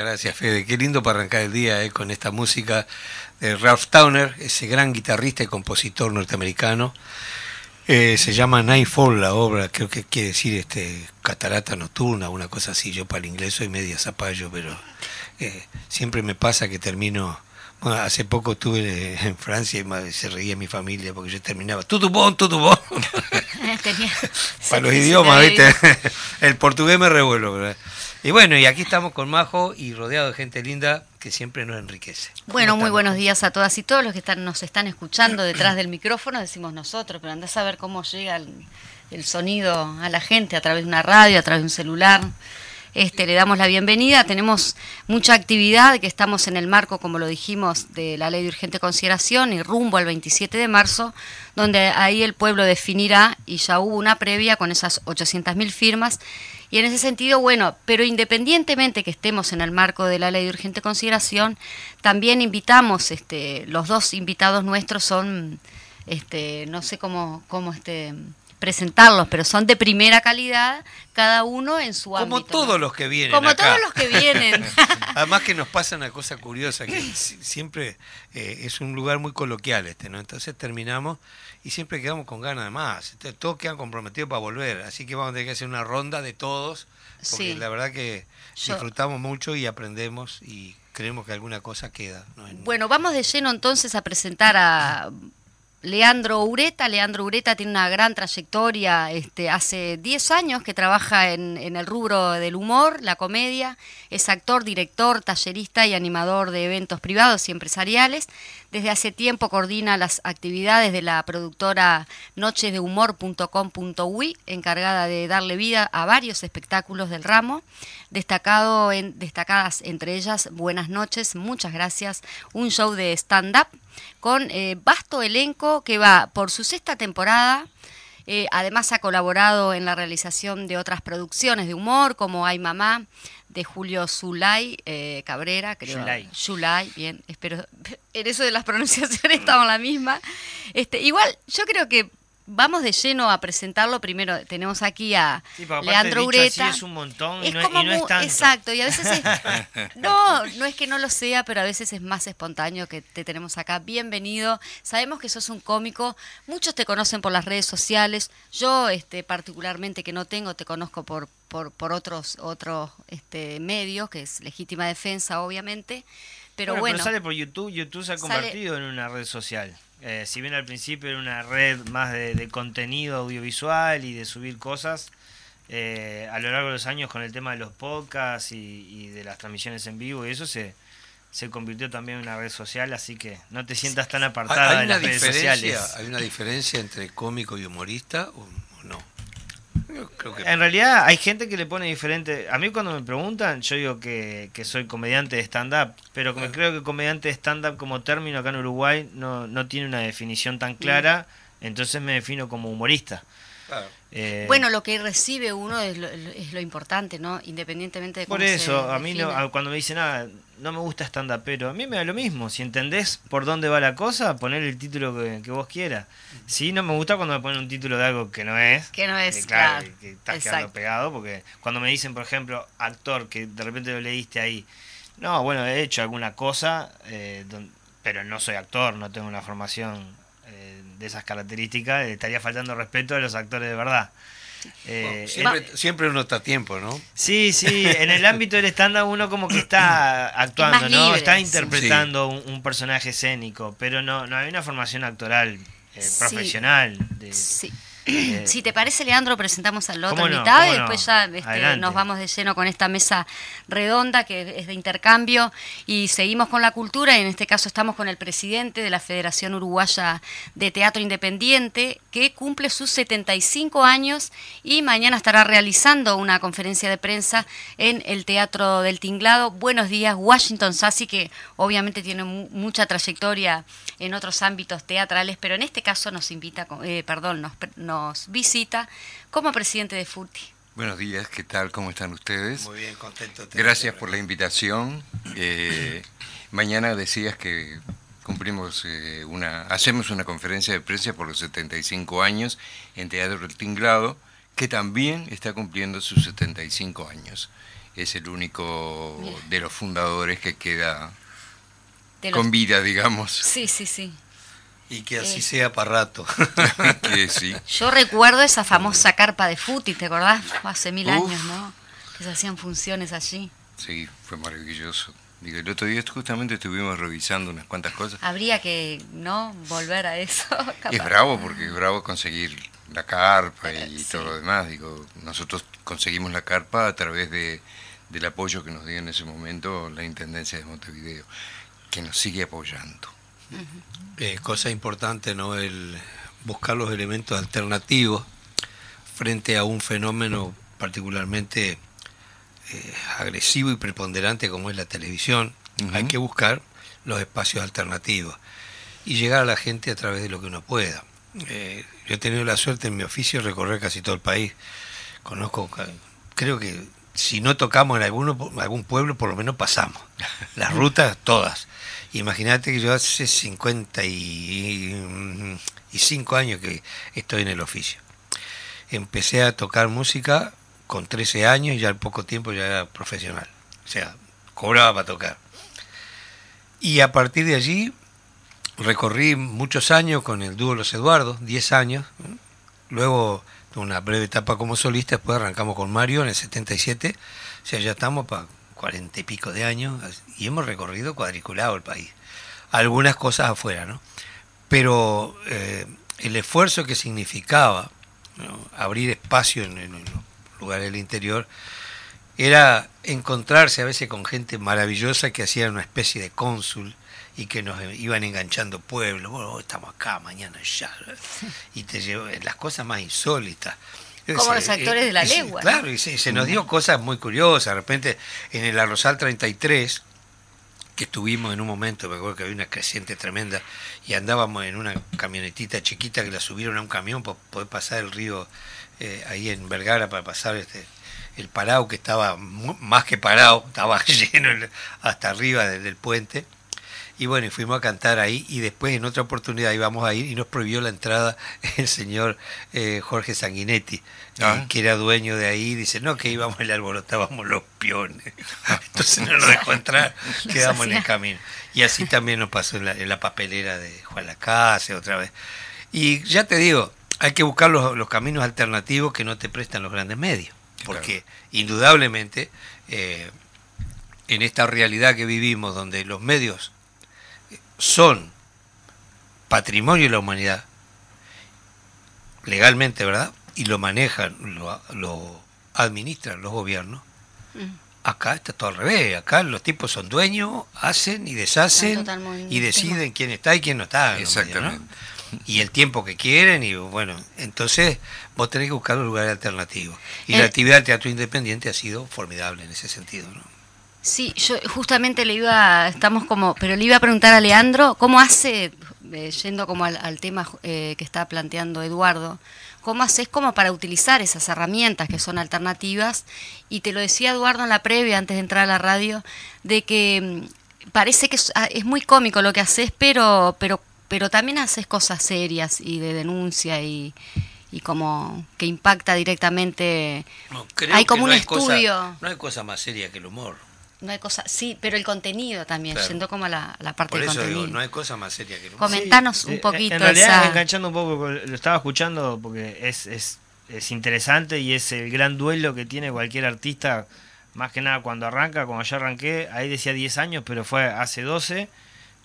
Muchas gracias, Fede. Qué lindo para arrancar el día eh, con esta música de Ralph Towner, ese gran guitarrista y compositor norteamericano. Eh, se llama Nightfall la obra, creo que quiere decir este catarata nocturna, una cosa así. Yo para el inglés soy media zapallo, pero eh, siempre me pasa que termino bueno, hace poco estuve en Francia y se reía mi familia porque yo terminaba tutubón, tutubón. Para los idiomas, ¿viste? El portugués me revuelvo. ¿verdad? Y bueno, y aquí estamos con Majo y rodeado de gente linda que siempre nos enriquece. Bueno, muy buenos días a todas y todos los que están, nos están escuchando detrás del micrófono, decimos nosotros, pero andás a ver cómo llega el sonido a la gente a través de una radio, a través de un celular. Este, le damos la bienvenida. Tenemos mucha actividad, que estamos en el marco, como lo dijimos, de la ley de urgente consideración y rumbo al 27 de marzo, donde ahí el pueblo definirá, y ya hubo una previa con esas 800.000 firmas. Y en ese sentido, bueno, pero independientemente que estemos en el marco de la ley de urgente consideración, también invitamos, este, los dos invitados nuestros son, este, no sé cómo, cómo este, presentarlos, pero son de primera calidad, cada uno en su ámbito. Como todos los que vienen. Como todos los que vienen. Además que nos pasa una cosa curiosa, que siempre eh, es un lugar muy coloquial este, ¿no? Entonces terminamos y siempre quedamos con ganas de más. todos quedan comprometidos para volver, así que vamos a tener que hacer una ronda de todos, porque la verdad que disfrutamos mucho y aprendemos y creemos que alguna cosa queda. Bueno, vamos de lleno entonces a presentar a Leandro Ureta. Leandro Ureta tiene una gran trayectoria, este, hace 10 años que trabaja en, el rubro del humor, la comedia, es actor, director, tallerista y animador de eventos privados y empresariales. Desde hace tiempo coordina las actividades de la productora nochesdehumor.com.uy, encargada de darle vida a varios espectáculos del ramo, destacado en, destacadas entre ellas Buenas noches, muchas gracias, un show de stand-up con eh, vasto elenco que va por su sexta temporada. Eh, además ha colaborado en la realización de otras producciones de humor como Ay Mamá de Julio Zulay eh, Cabrera, creo. Zulay. Zulay, bien, espero. En eso de las pronunciaciones estamos la misma. Este, igual, yo creo que vamos de lleno a presentarlo. Primero tenemos aquí a Leandro Ureta. es un montón y, no, es tanto. Exacto, y a veces es, no, no es que no lo sea, pero a veces es más espontáneo que te tenemos acá. Bienvenido. Sabemos que sos un cómico. Muchos te conocen por las redes sociales. Yo, este, particularmente que no tengo, te conozco por por, por otros otros este, medios, que es legítima defensa, obviamente. Pero bueno, pero sale por YouTube. YouTube se ha convertido en una red social. Eh, si bien al principio era una red más de, contenido audiovisual y de subir cosas, eh, a lo largo de los años con el tema de los podcasts y, de las transmisiones en vivo y eso se, se convirtió también en una red social, así que no te sientas tan apartada de las redes sociales. ¿Hay una diferencia entre cómico y humorista o no? En realidad hay gente que le pone diferente. A mí cuando me preguntan, yo digo que, soy comediante de stand-up, pero creo que comediante de stand-up como término acá en Uruguay no, no tiene una definición tan clara, entonces me defino como humorista. Eh, bueno, lo que recibe uno es lo, es lo importante, ¿no? Independientemente de cómo Por eso, a mí cuando me dicen, ah, no me gusta stand-up, pero a mí me da lo mismo. Si entendés por dónde va la cosa, poner el título que, vos quieras. Sí, no me gusta cuando me ponen un título de algo que no es. Que no es, claro. Que, estás quedando pegado, porque cuando me dicen, por ejemplo, actor, que de repente lo leíste ahí. No, bueno, he hecho alguna cosa, eh, pero no soy actor, no tengo una formación de esas características, estaría faltando respeto a los actores de verdad. Eh, siempre, uno está a tiempo, ¿no? Sí, sí, en el ámbito del stand uno como que está actuando, ¿no? está interpretando un, personaje escénico, pero no, no hay una formación actoral eh, profesional. De, sí. Eh, si te parece, Leandro, presentamos al otro mitad y después ya este, nos vamos de lleno con esta mesa redonda que es de intercambio y seguimos con la cultura. Y en este caso estamos con el presidente de la Federación Uruguaya de Teatro Independiente que cumple sus 75 años y mañana estará realizando una conferencia de prensa en el Teatro del Tinglado. Buenos días, Washington Sassi, que obviamente tiene mucha trayectoria en otros ámbitos teatrales, pero en este caso nos invita, eh, perdón, nos, nos visita como presidente de FUTI. Buenos días, ¿qué tal? ¿Cómo están ustedes? Muy bien, contento. Gracias por la invitación. Eh, mañana decías que cumplimos eh, una, hacemos una conferencia de prensa por los 75 años en Teatro del Tinglado, que también está cumpliendo sus 75 años. es el único de los fundadores que queda con vida, digamos. Sí, sí, sí. Y que así sea para rato. Yo recuerdo esa famosa carpa de Futi, ¿te acordás? Hace mil años, ¿no? Que se hacían funciones allí. Sí, fue maravilloso. Digo, el otro día justamente estuvimos revisando unas cuantas cosas. Habría que, ¿no? Volver a eso. Es bravo, porque es bravo conseguir la carpa y todo lo demás. Digo, nosotros conseguimos la carpa a través de, del apoyo que nos dio en ese momento la Intendencia de Montevideo, que nos sigue apoyando. Eh, cosa importante, ¿no? El buscar los elementos alternativos frente a un fenómeno particularmente eh, agresivo y preponderante como es la televisión. Hay que buscar los espacios alternativos y llegar a la gente a través de lo que uno pueda. Eh, yo he tenido la suerte en mi oficio de recorrer casi todo el país. Conozco, creo que si no tocamos en alguno, algún pueblo, por lo menos pasamos. Las rutas, todas. Imagínate que yo hace 55 años que estoy en el oficio. Empecé a tocar música con 13 años y ya al poco tiempo ya era profesional. O sea, cobraba para tocar. Y a partir de allí recorrí muchos años con el dúo Los Eduardos, 10 años. Luego una breve etapa como solista, después arrancamos con Mario en el 77. O sea, ya estamos para cuarenta y pico de años y hemos recorrido cuadriculado el país. Algunas cosas afuera, ¿no? Pero eh, el esfuerzo que significaba abrir espacio en, en, los lugares del interior era encontrarse a veces con gente maravillosa que hacía una especie de cónsul y que nos iban enganchando pueblos, bueno, estamos acá, mañana ya, y te llevo las cosas más insólitas. Como los actores de la lengua. Claro, y se, nos dio cosas muy curiosas. De repente, en el Arrozal 33, que estuvimos en un momento, me acuerdo que había una creciente tremenda, y andábamos en una camionetita chiquita que la subieron a un camión para poder pasar el río eh, ahí en Vergara, para pasar este el parado que estaba más que parado, estaba lleno hasta arriba del puente y bueno, y fuimos a cantar ahí y después en otra oportunidad íbamos a ir y nos prohibió la entrada el señor eh, Jorge Sanguinetti, eh, ah. que era dueño de ahí, dice, no, que íbamos y le alborotábamos los piones. Entonces no nos dejó entrar, quedamos en el camino. Y así también nos pasó en la, papelera de Juan Lacase otra vez. Y ya te digo, hay que buscar los, caminos alternativos que no te prestan los grandes medios, porque indudablemente eh, en esta realidad que vivimos, donde los medios son patrimonio de la humanidad, legalmente, ¿verdad? Y lo manejan, lo, administran los gobiernos. Mm. Acá está todo al revés, acá los tipos son dueños, hacen y deshacen y deciden quién está y quién no está. Exactamente. Y el tiempo que quieren y bueno, entonces vos tenés que buscar un lugar alternativo. Y la actividad del teatro independiente ha sido formidable en ese sentido, ¿no? Sí, yo justamente le iba, estamos como, pero le iba a preguntar a Leandro, ¿cómo hace, eh, yendo como al, tema eh, que está planteando Eduardo, cómo haces como para utilizar esas herramientas que son alternativas? Y te lo decía Eduardo en la previa, antes de entrar a la radio, de que mm, parece que es, ah, es muy cómico lo que haces, pero, pero, pero también haces cosas serias y de denuncia y, y como que impacta directamente. hay como un estudio. no hay cosa más seria que el humor. No hay cosa, sí, pero el contenido también, siendo como la, la parte Por eso Digo, no hay cosa más seria que Comentanos un poquito. En realidad, enganchando un poco, lo estaba escuchando porque es, es, es interesante y es el gran duelo que tiene cualquier artista, más que nada cuando arranca, cuando yo arranqué, ahí decía 10 años, pero fue hace 12,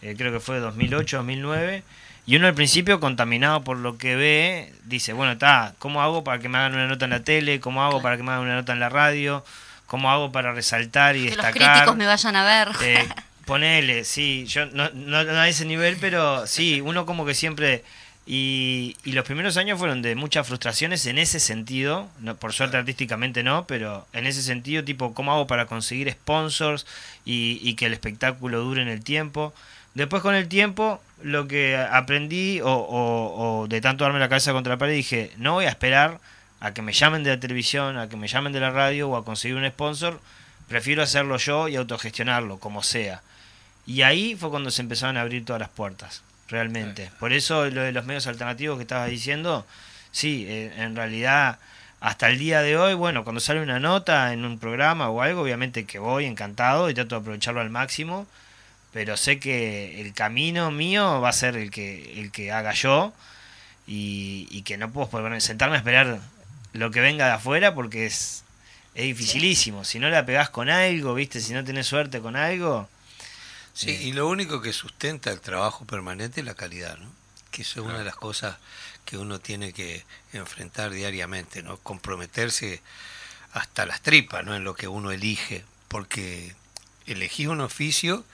eh, creo que fue 2008, 2009. Y uno al principio, contaminado por lo que ve, dice, bueno, está, ¿cómo hago para que me hagan una nota en la tele? ¿Cómo hago para que me hagan una nota en la radio? ¿Cómo hago para resaltar y que destacar? Que los críticos me vayan a ver. Eh, ponele, sí, yo no, no, a ese nivel, pero sí, uno como que siempre... Y, y, los primeros años fueron de muchas frustraciones en ese sentido, no, por suerte artísticamente no, pero en ese sentido, tipo, ¿cómo hago para conseguir sponsors y, y que el espectáculo dure en el tiempo? Después con el tiempo, lo que aprendí, o, o, o de tanto darme la cabeza contra la pared, dije, no voy a esperar a que me llamen de la televisión, a que me llamen de la radio o a conseguir un sponsor, prefiero hacerlo yo y autogestionarlo, como sea. Y ahí fue cuando se empezaron a abrir todas las puertas, realmente. Por eso lo de los medios alternativos que estabas diciendo, sí, eh, en realidad hasta el día de hoy, bueno, cuando sale una nota en un programa o algo, obviamente que voy encantado y trato de aprovecharlo al máximo, pero sé que el camino mío va a ser el que, el que haga yo y, que no puedo sentarme a esperar lo que venga de afuera porque es, es dificilísimo. Si no la pegás con algo, ¿viste? Si no tenés suerte con algo. Sí, y lo único que sustenta el trabajo permanente es la calidad, ¿no? Que eso es una de las cosas que uno tiene que enfrentar diariamente, ¿no? Comprometerse hasta las tripas, ¿no? En lo que uno elige, porque elegís un oficio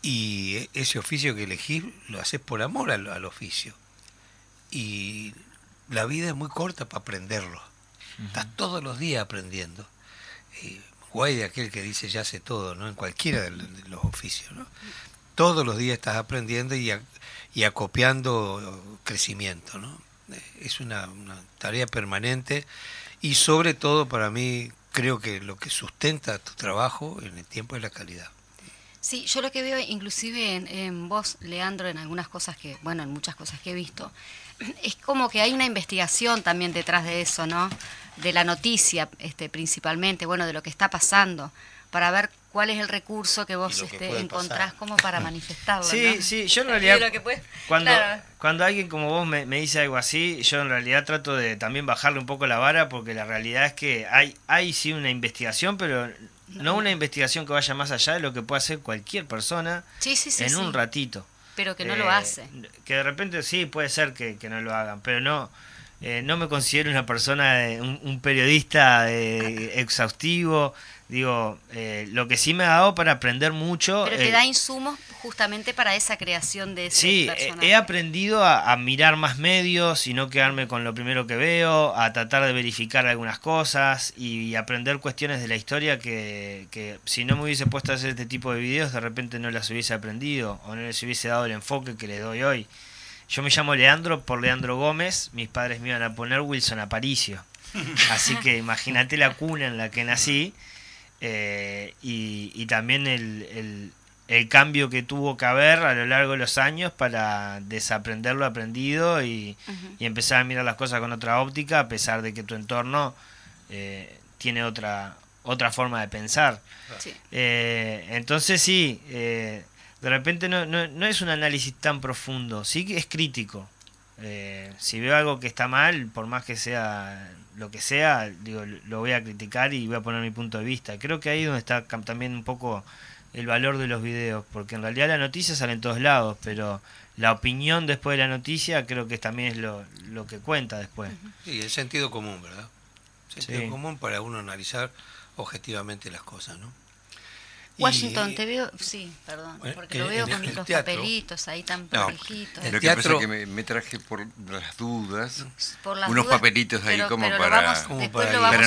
y ese oficio que elegís lo haces por amor al oficio y la vida es muy corta para aprenderlo. Estás todos los días aprendiendo. Y guay de aquel que dice ya sé todo, ¿no? En cualquiera de los oficios, ¿no? Todos los días estás aprendiendo y, y acopiando crecimiento, ¿no? Es una, una tarea permanente y sobre todo para mí creo que lo que sustenta tu trabajo en el tiempo es la calidad. Sí, yo lo que veo inclusive en, en, vos, Leandro, en algunas cosas que, bueno, en muchas cosas que he visto, es como que hay una investigación también detrás de eso, ¿no? De la noticia, este, principalmente, bueno, de lo que está pasando, para ver cuál es el recurso que vos este, encontrás como para manifestarlo. Sí, sí, yo en realidad, cuando, cuando alguien como vos me, me, dice algo así, yo en realidad trato de también bajarle un poco la vara, porque la realidad es que hay, hay sí una investigación, pero no una investigación que vaya más allá de lo que puede hacer cualquier persona en un ratito. Pero que no lo eh, hace. Que de repente sí, puede ser que, no lo hagan, pero no, eh, no me considero una persona, un, un periodista eh, exhaustivo, Digo, eh, lo que sí me ha dado para aprender mucho. Pero te da insumos justamente para esa creación de ese Sí, he aprendido a, mirar más medios y no quedarme con lo primero que veo, a tratar de verificar algunas cosas y, aprender cuestiones de la historia que, que, si no me hubiese puesto a hacer este tipo de videos, de repente no las hubiese aprendido o no les hubiese dado el enfoque que le doy hoy. Yo me llamo Leandro por Leandro Gómez, mis padres me iban a poner Wilson Aparicio. Así que imagínate la cuna en la que nací eh, y, también el, el, cambio que tuvo que haber a lo largo de los años para desaprender lo aprendido y, empezar a mirar las cosas con otra óptica a pesar de que tu entorno eh, tiene otra otra forma de pensar. Eh, entonces sí, de repente no, no, no, es un análisis tan profundo, sí que es crítico. si veo algo que está mal, por más que sea lo que sea, digo, lo voy a criticar y voy a poner mi punto de vista. Creo que ahí es donde está también un poco el valor de los videos, porque en realidad la noticia sale en todos lados, pero la opinión después de la noticia creo que también es lo, lo que cuenta después. Sí, el sentido común, ¿verdad? sentido común para uno analizar objetivamente las cosas, ¿no? Washington, te veo, sí, perdón, porque lo veo con los papelitos ahí tan no, Lo que pasa es que me, traje por las dudas unos papelitos ahí como, para,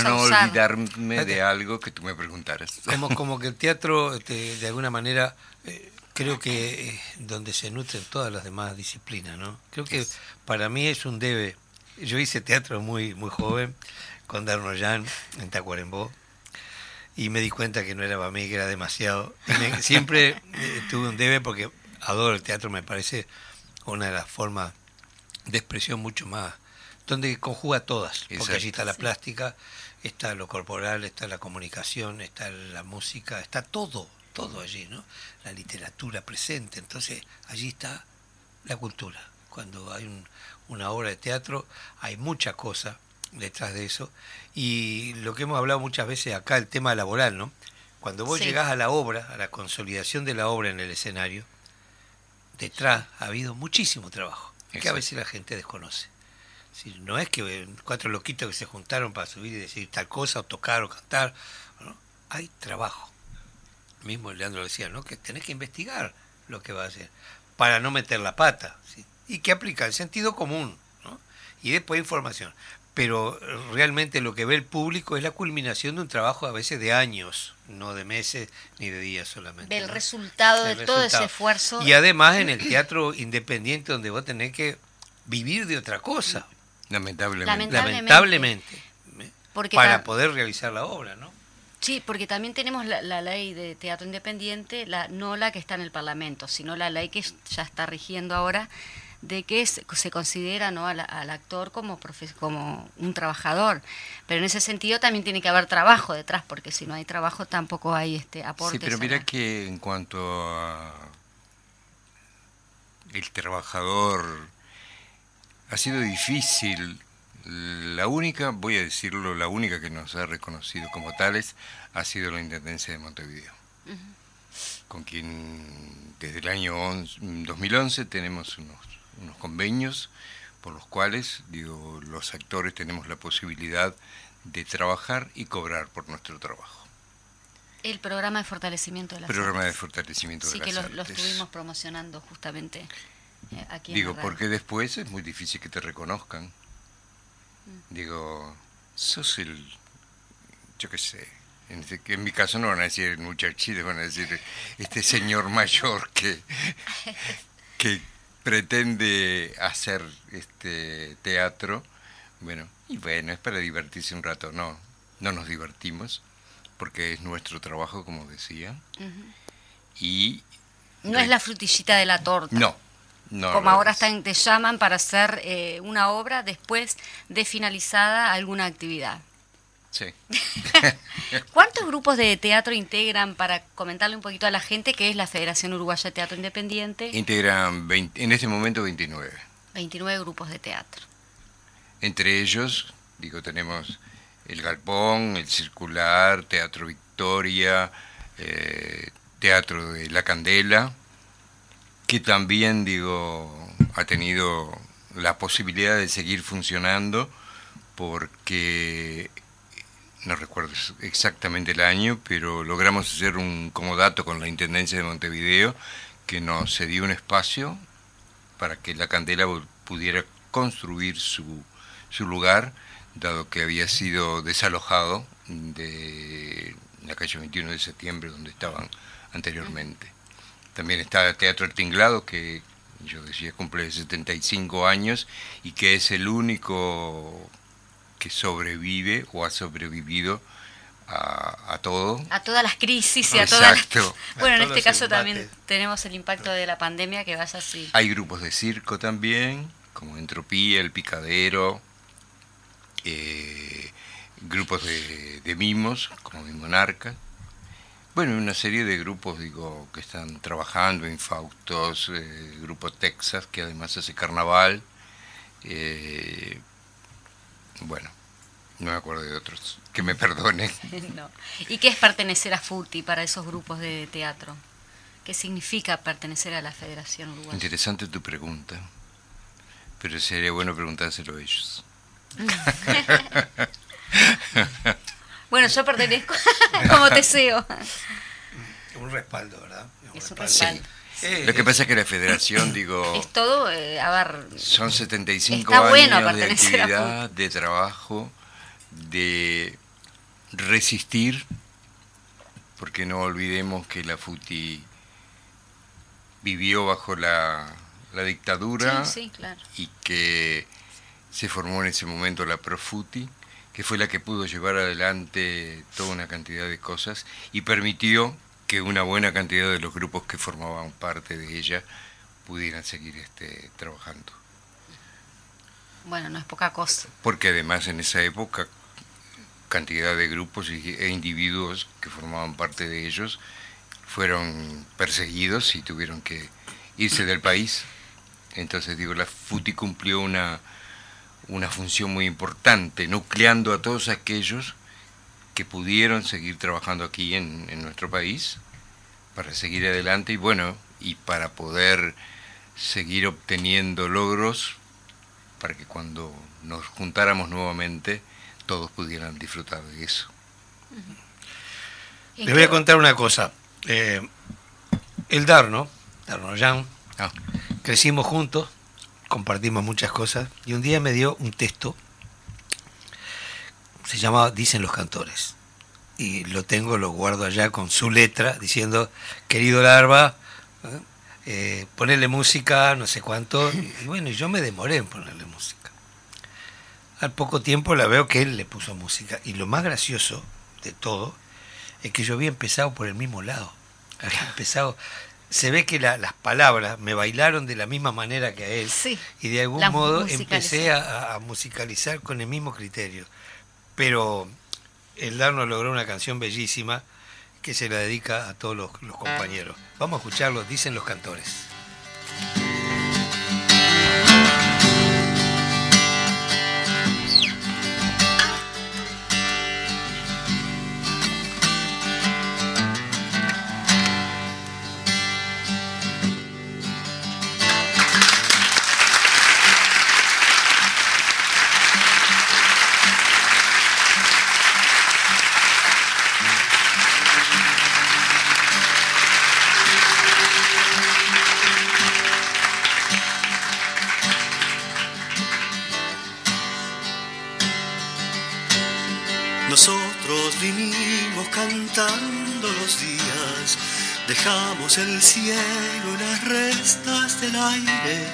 no olvidarme de algo que tú me preguntaras. Como, como que el teatro, este, de alguna manera, eh, creo que es donde se nutren todas las demás disciplinas, ¿no? Creo que para mí es un debe. Yo hice teatro muy, muy joven con Darnoyan en Tacuarembó y me di cuenta que no era para mí, que era demasiado. siempre eh, tuve un debe porque adoro el teatro, me parece una de las formas de expresión mucho más, donde conjuga todas, porque allí está la plástica, está lo corporal, está la comunicación, está la música, está todo, todo allí, ¿no? La literatura presente, entonces allí está la cultura. Cuando hay una obra de teatro hay mucha cosa detrás de eso. Y lo que hemos hablado muchas veces acá, el tema laboral, ¿no? Cuando vos llegás a la obra, a la consolidación de la obra en el escenario, detrás ha habido muchísimo trabajo, que a veces la gente desconoce. Si, no es que cuatro loquitos que se juntaron para subir y decir tal cosa, o tocar o cantar. Hay trabajo. Mismo Leandro decía, ¿no? Que tenés que investigar lo que va a hacer para no meter la pata. Y que aplica el sentido común. ¿no? Y después información pero realmente lo que ve el público es la culminación de un trabajo a veces de años, no de meses ni de días solamente. Del resultado de todo ese esfuerzo. Y además en el teatro independiente donde vos tenés que vivir de otra cosa. Lamentablemente. Lamentablemente. para poder realizar la obra, ¿no? Sí, porque también tenemos la, la, ley de teatro independiente, la, no la que está en el Parlamento, sino la ley que ya está rigiendo ahora de que se considera ¿no? al, actor como, como un trabajador. Pero en ese sentido también tiene que haber trabajo detrás, porque si no hay trabajo tampoco hay este aporte. Sí, pero mira que en cuanto a el trabajador ha sido difícil. La única, voy a decirlo, la única que nos ha reconocido como tales ha sido la Intendencia de Montevideo, con quien desde el año 2011 tenemos unos, unos convenios por los cuales digo, los actores tenemos la posibilidad de trabajar y cobrar por nuestro trabajo. El programa de fortalecimiento de las programa de fortalecimiento sí, de las artes. Sí, que lo, estuvimos promocionando justamente eh, aquí Digo, porque después es muy difícil que te reconozcan. Mm. Digo, sos el, yo qué sé, en, este, en, mi caso no van a decir el muchachito, van a decir este señor mayor que, que pretende hacer este teatro. Bueno, y bueno, es para divertirse un rato. No, no nos divertimos porque es nuestro trabajo, como decía. Y no es la frutillita de la torta. No, no como ahora están, te llaman para hacer eh, una obra después de finalizada alguna actividad. Sí. ¿Cuántos grupos de teatro integran, para comentarle un poquito a la gente, que es la Federación Uruguaya de Teatro Independiente? Integran en este momento 29. 29 grupos de teatro. Entre ellos, digo, tenemos el Galpón, el Circular, Teatro Victoria, eh, Teatro de la Candela, que también, digo, ha tenido la posibilidad de seguir funcionando porque no recuerdo exactamente el año, pero logramos hacer un comodato con la Intendencia de Montevideo que nos cedió un espacio para que la Candela pudiera construir su, su lugar dado que había sido desalojado de la calle 21 de septiembre, donde estaban anteriormente. También está Teatro El Tinglado, que yo decía cumple 75 años y que es el único que sobrevive o ha sobrevivido a, todo. A todas las crisis y a todas las... Bueno, en este caso también tenemos el impacto de la pandemia que vaya así. Hay grupos de circo también, como Entropía, El Picadero, eh, grupos de, mimos, como Mimonarca. Bueno, una serie de grupos, digo, que están trabajando, Infaustos, eh, Grupo Texas, que además hace carnaval. Eh, bueno, no me acuerdo de otros, que me perdonen. ¿Y qué es pertenecer a FUTI para esos grupos de teatro? ¿Qué significa pertenecer a la Federación Uruguaya? Interesante tu pregunta, pero sería bueno preguntárselo a ellos. bueno, yo pertenezco como deseo. Un respaldo, ¿verdad? es un respaldo. Lo que pasa es que la federación, digo... Es todo, eh, a ver... Son 75 años de actividad, de trabajo, de resistir, porque no olvidemos que la FUTI vivió bajo la, la dictadura y que se formó en ese momento la Profuti, que fue la que pudo llevar adelante toda una cantidad de cosas y permitió que una buena cantidad de los grupos que formaban parte de ella pudieran seguir este, trabajando. Bueno, no es poca cosa. Porque además en esa época cantidad de grupos e individuos que formaban parte de ellos fueron perseguidos y tuvieron que irse del país. Entonces digo, la FUTI cumplió una, una función muy importante, nucleando a todos aquellos que pudieron seguir trabajando aquí en, nuestro país para seguir adelante y bueno, y para poder seguir obteniendo logros para que cuando nos juntáramos nuevamente todos pudieran disfrutar de eso. Les voy a contar una cosa. Eh, el Darno, Darno Jan, ah. crecimos juntos, compartimos muchas cosas y un día me dio un texto, se llamaba Dicen los cantores, y lo tengo, lo guardo allá con su letra, diciendo, querido Larva, ¿eh? eh ponerle música, no sé cuánto, y bueno, yo me demoré en ponerle música. Al poco tiempo la veo que él le puso música, y lo más gracioso de todo es que yo había empezado por el mismo lado, había empezado se ve que las palabras me bailaron de la misma manera que a él. y de algún modo empecé a, musicalizar con el mismo criterio. Pero el Darno logró una canción bellísima que se la dedica a todos los, los compañeros. Vamos a escucharlo, dicen los cantores. El cielo las restas del aire.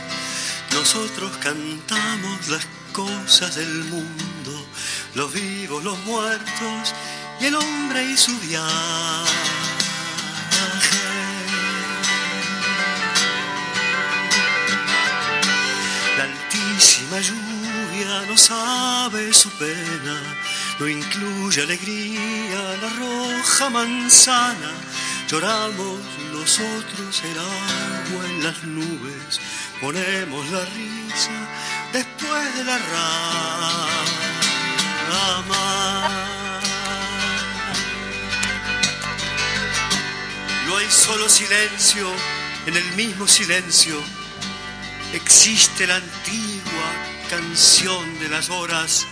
Nosotros cantamos las cosas del mundo, los vivos, los muertos y el hombre y su viaje. La altísima lluvia no sabe su pena, no incluye alegría la roja manzana Lloramos nosotros el agua en las nubes, ponemos la risa después de la rama. No hay solo silencio, en el mismo silencio existe la antigua canción de las horas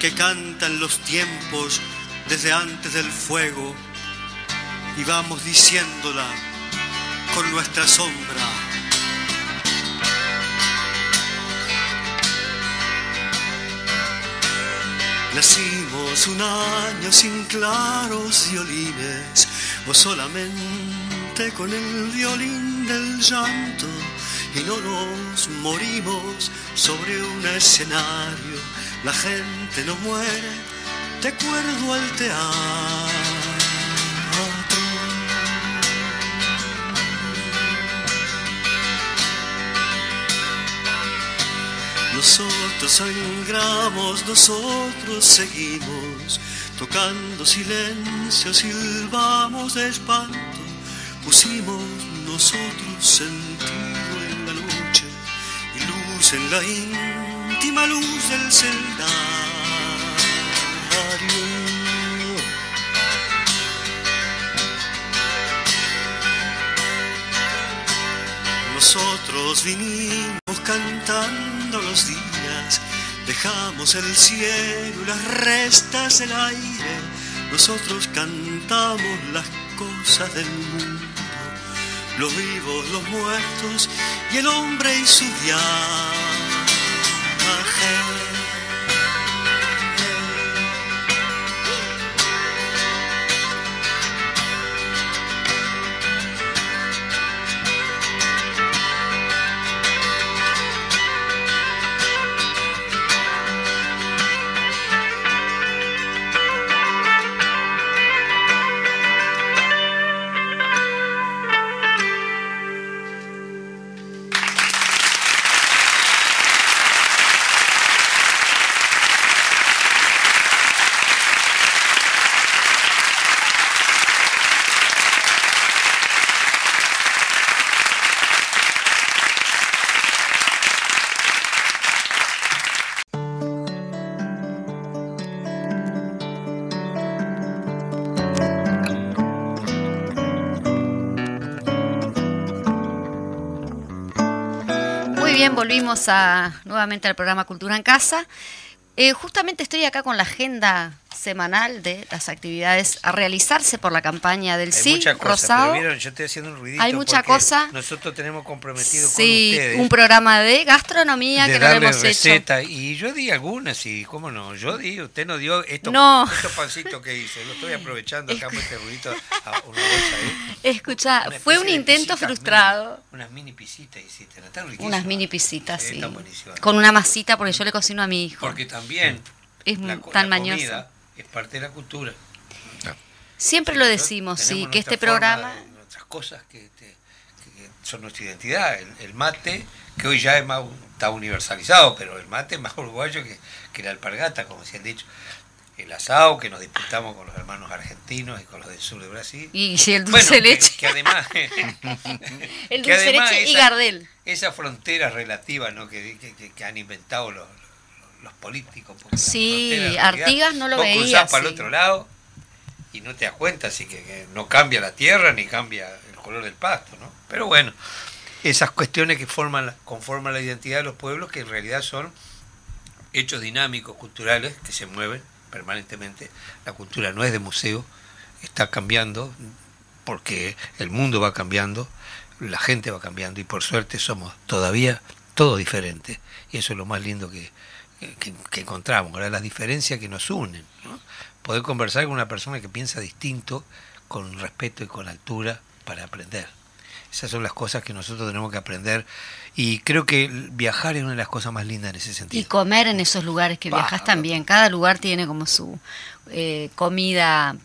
que cantan los tiempos desde antes del fuego y vamos diciéndola con nuestra sombra. Nacimos un año sin claros violines o solamente con el violín del llanto y no nos morimos sobre un escenario. La gente no muere de acuerdo al teatro. Nosotros sangramos, nosotros seguimos, tocando silencio, silbamos de espanto, pusimos nosotros sentido en la noche y luz en la íntima luz del celdario. Nosotros vinimos cantando los días, dejamos el cielo y las restas del aire, nosotros cantamos las cosas del mundo, los vivos, los muertos y el hombre y su viaje. A, nuevamente al programa Cultura en Casa. Eh, justamente estoy acá con la agenda semanal de las actividades a realizarse por la campaña del sí, Rosado. yo estoy haciendo un ruidito Hay mucha cosa. Nosotros tenemos comprometido con ustedes. un programa de gastronomía que no hemos receta. hecho. Y yo di algunas, y cómo no, yo di, usted no dio estos, pancitos que hice. Lo estoy aprovechando acá con este ruidito a una bolsa ahí. Escucha, fue un intento frustrado. unas mini pisitas hiciste, Unas mini pisitas, sí. Con una masita porque yo le cocino a mi hijo. Porque también es tan mañoso es parte de la cultura. Siempre lo decimos, sí, que este programa... Nuestras cosas que, este, son nuestra identidad. El, mate, que hoy ya es más, está universalizado, pero el mate es más uruguayo que, que la alpargata, como se han dicho el asado que nos disputamos con los hermanos argentinos y con los del sur de Brasil. Y el dulce leche. Que, además. el dulce leche y Gardel. Esa frontera relativa ¿no? que, que, han inventado los, los políticos. Sí, Artigas no lo vos veía. para el otro lado y no te das cuenta, así que, no cambia la tierra ni cambia el color del pasto, ¿no? Pero bueno, esas cuestiones que forman, conforman la identidad de los pueblos, que en realidad son hechos dinámicos, culturales, que se mueven permanentemente. La cultura no es de museo, está cambiando porque el mundo va cambiando, la gente va cambiando y por suerte somos todavía todos diferentes. Y eso es lo más lindo que, que, encontramos, ¿verdad? las diferencias que nos unen. Poder conversar con una persona que piensa distinto, con respeto y con altura para aprender. Esas son las cosas que nosotros tenemos que aprender y creo que viajar es una de las cosas más lindas en ese sentido. Y comer en esos lugares que viajas también. Cada lugar tiene como su eh, comida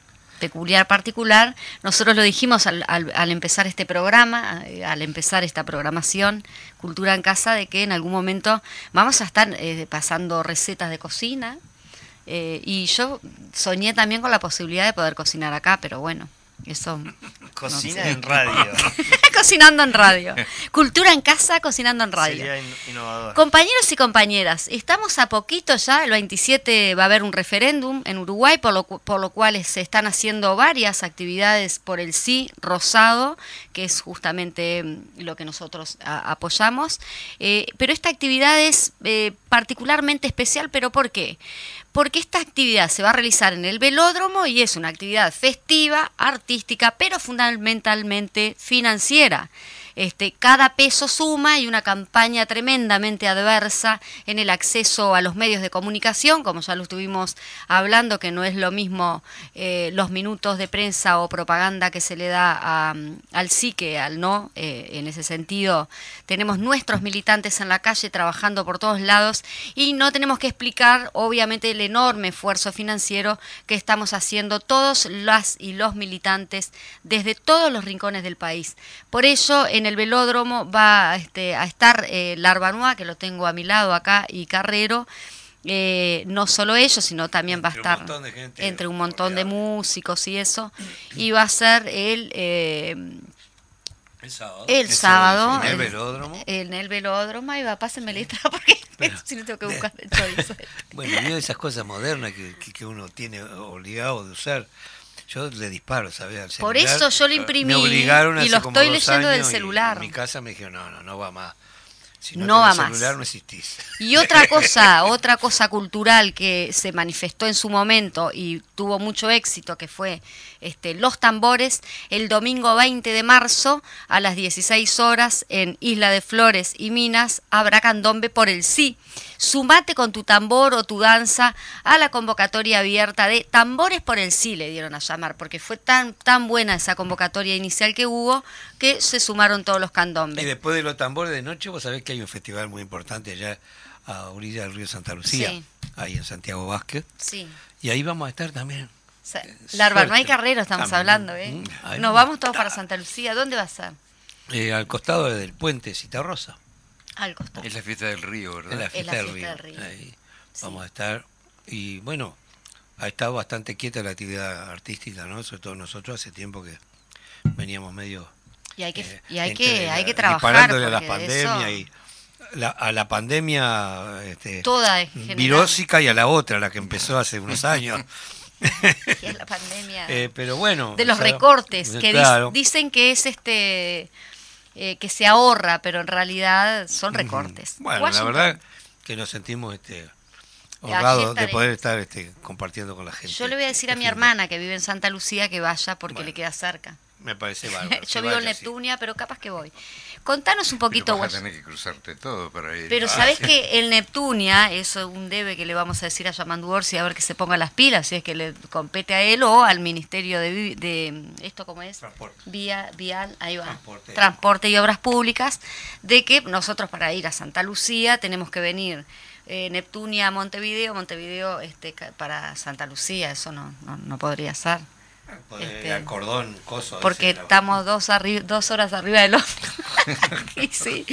peculiar, particular. Nosotros lo dijimos al, al, empezar este programa, eh, al empezar esta programación, Cultura en Casa, de que en algún momento vamos a estar eh, pasando recetas de cocina. y yo soñé también con la posibilidad de poder cocinar acá, pero bueno, eso. Cocina en radio. cocinando en radio. Cultura en casa, cocinando en radio. Sería innovador. Compañeros y compañeras, estamos a poquito ya, el 27 va a haber un referéndum en Uruguay, por lo, por lo cual se están haciendo varias actividades por el sí rosado, que es justamente mm, lo que nosotros apoyamos. Eh, pero esta actividad es eh, particularmente especial, ¿pero por qué? Porque esta actividad se va a realizar en el velódromo y es una actividad festiva, artística, pero fundamentalmente financiera. Este, cada peso suma y una campaña tremendamente adversa en el acceso a los medios de comunicación, como ya lo estuvimos hablando, que no es lo mismo eh, los minutos de prensa o propaganda que se le da al sí que al no. Eh, en ese sentido, tenemos nuestros militantes en la calle trabajando por todos lados y no tenemos que explicar, obviamente, el enorme esfuerzo financiero que estamos haciendo todos las y los militantes desde todos los rincones del país. Por ello, en en el velódromo va este, a estar eh, Larbanua, que lo tengo a mi lado acá, y Carrero. Eh, no solo ellos, sino también va a estar entre un montón de músicos y eso. Y va a ser el... Eh, el sábado. en el velódromo. En el velódromo, y va, pásenme letra porque si no tengo que buscar el chorizo. bueno, de esas cosas modernas que, que, uno tiene obligado de usar. Yo le disparo, ¿sabes? Al Por eso yo lo imprimí y lo estoy leyendo del celular. En mi casa me dijeron, no, no, no va más. Si no, no va celular, más. no existís. Y otra cosa, otra cosa cultural que se manifestó en su momento y tuvo mucho éxito, que fue este, Los Tambores, el domingo 20 de marzo a las 16 horas en Isla de Flores y Minas, habrá candombe por el sí. Sumate con tu tambor o tu danza a la convocatoria abierta de Tambores por el sí, le dieron a llamar, porque fue tan, tan buena esa convocatoria inicial que hubo que se sumaron todos los candombes. Y después de los tambores de noche, vos sabés que hay un festival muy importante allá a orilla del río Santa Lucía, ahí en Santiago Vázquez. Sí. Y ahí vamos a estar también. Larva, no hay carrero, estamos hablando, ¿eh? Mm, Nos vamos todos para Santa Lucía. ¿Dónde va a ser? Eh, al costado del puente Citarrosa. Al costado. Es la fiesta del río, ¿verdad? Es la fiesta, del, río. Ahí vamos a estar. Y bueno, ha estado bastante quieta la actividad artística, ¿no? Sobre todo nosotros hace tiempo que veníamos medio... Y hay que, eh, y hay que, hay que trabajar. a la pandemia y... a la pandemia este, Toda virósica y a la otra, la que empezó hace unos años. es la pandemia. Eh, pero bueno. De los recortes, que dicen que es este. Eh, que se ahorra, pero en realidad son recortes. Bueno, la verdad que nos sentimos este, honrados de poder estar este, compartiendo con la gente. Yo le voy a decir a mi hermana que vive en Santa Lucía que vaya porque le queda cerca. Me parece bárbaro. Yo vivo en Neptunia, pero capaz que voy. Contanos un poquito. Pero vas a tener que cruzarte todo para ir. Pero sabes que el Neptunia, eso es un debe que le vamos a decir a Yamandu Orsi a ver que se ponga las pilas, si es que le compete a él o al Ministerio de, de esto cómo es transporte. Vía, vial, ahí va. Transporte. Transporte y obras públicas, de que nosotros para ir a Santa Lucía tenemos que venir eh, Neptunia a Montevideo, Montevideo este, para Santa Lucía, eso no, no, no podría ser. Este, el cordón, coso. Porque estamos dos, dos horas arriba del otro. sí.